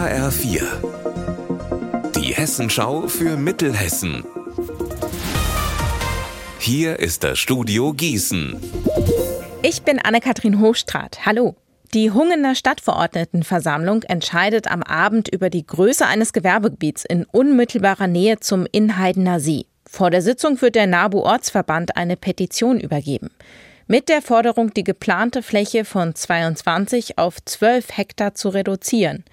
HR4. Die Hessenschau für Mittelhessen. Hier ist das Studio Gießen. Ich bin Anne-Kathrin Hochstrat. Hallo. Die Hungener Stadtverordnetenversammlung entscheidet am Abend über die Größe eines Gewerbegebiets in unmittelbarer Nähe zum Inheidener See. Vor der Sitzung wird der NABU-Ortsverband eine Petition übergeben mit der Forderung, die geplante Fläche von 22 auf 12 Hektar zu reduzieren.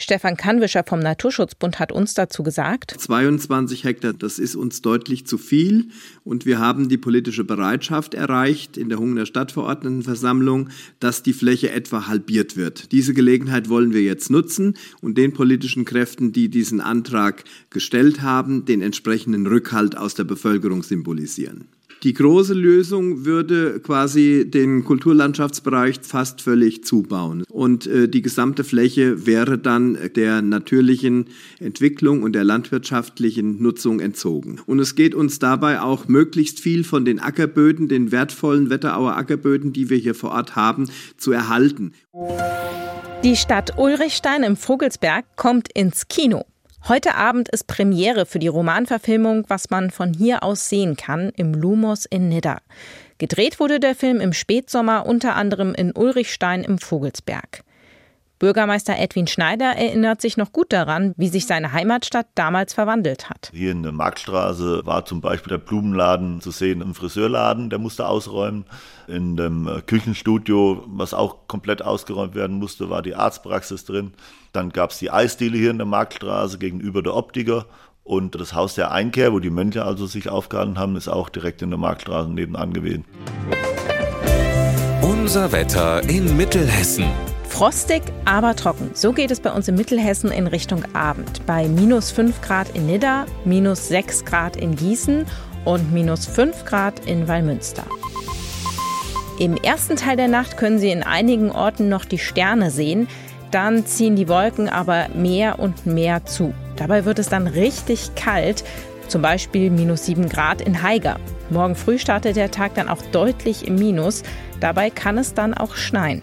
Stefan Kannwischer vom Naturschutzbund hat uns dazu gesagt, 22 Hektar, das ist uns deutlich zu viel und wir haben die politische Bereitschaft erreicht in der Hunger Stadtverordnetenversammlung, dass die Fläche etwa halbiert wird. Diese Gelegenheit wollen wir jetzt nutzen und den politischen Kräften, die diesen Antrag gestellt haben, den entsprechenden Rückhalt aus der Bevölkerung symbolisieren. Die große Lösung würde quasi den Kulturlandschaftsbereich fast völlig zubauen. Und äh, die gesamte Fläche wäre dann der natürlichen Entwicklung und der landwirtschaftlichen Nutzung entzogen. Und es geht uns dabei auch möglichst viel von den Ackerböden, den wertvollen Wetterauer Ackerböden, die wir hier vor Ort haben, zu erhalten. Die Stadt Ulrichstein im Vogelsberg kommt ins Kino. Heute Abend ist Premiere für die Romanverfilmung Was man von hier aus sehen kann im Lumos in Nidda. Gedreht wurde der Film im Spätsommer unter anderem in Ulrichstein im Vogelsberg. Bürgermeister Edwin Schneider erinnert sich noch gut daran, wie sich seine Heimatstadt damals verwandelt hat. Hier in der Marktstraße war zum Beispiel der Blumenladen zu sehen, im Friseurladen, der musste ausräumen. In dem äh, Küchenstudio, was auch komplett ausgeräumt werden musste, war die Arztpraxis drin. Dann gab es die Eisdiele hier in der Marktstraße gegenüber der Optiker. Und das Haus der Einkehr, wo die Mönche also sich aufgehalten haben, ist auch direkt in der Marktstraße nebenan gewesen. Unser Wetter in Mittelhessen. Frostig, aber trocken. So geht es bei uns in Mittelhessen in Richtung Abend. Bei minus 5 Grad in Nidda, minus 6 Grad in Gießen und minus 5 Grad in Wallmünster. Im ersten Teil der Nacht können Sie in einigen Orten noch die Sterne sehen. Dann ziehen die Wolken aber mehr und mehr zu. Dabei wird es dann richtig kalt, zum Beispiel minus 7 Grad in Haiger. Morgen früh startet der Tag dann auch deutlich im Minus. Dabei kann es dann auch schneien.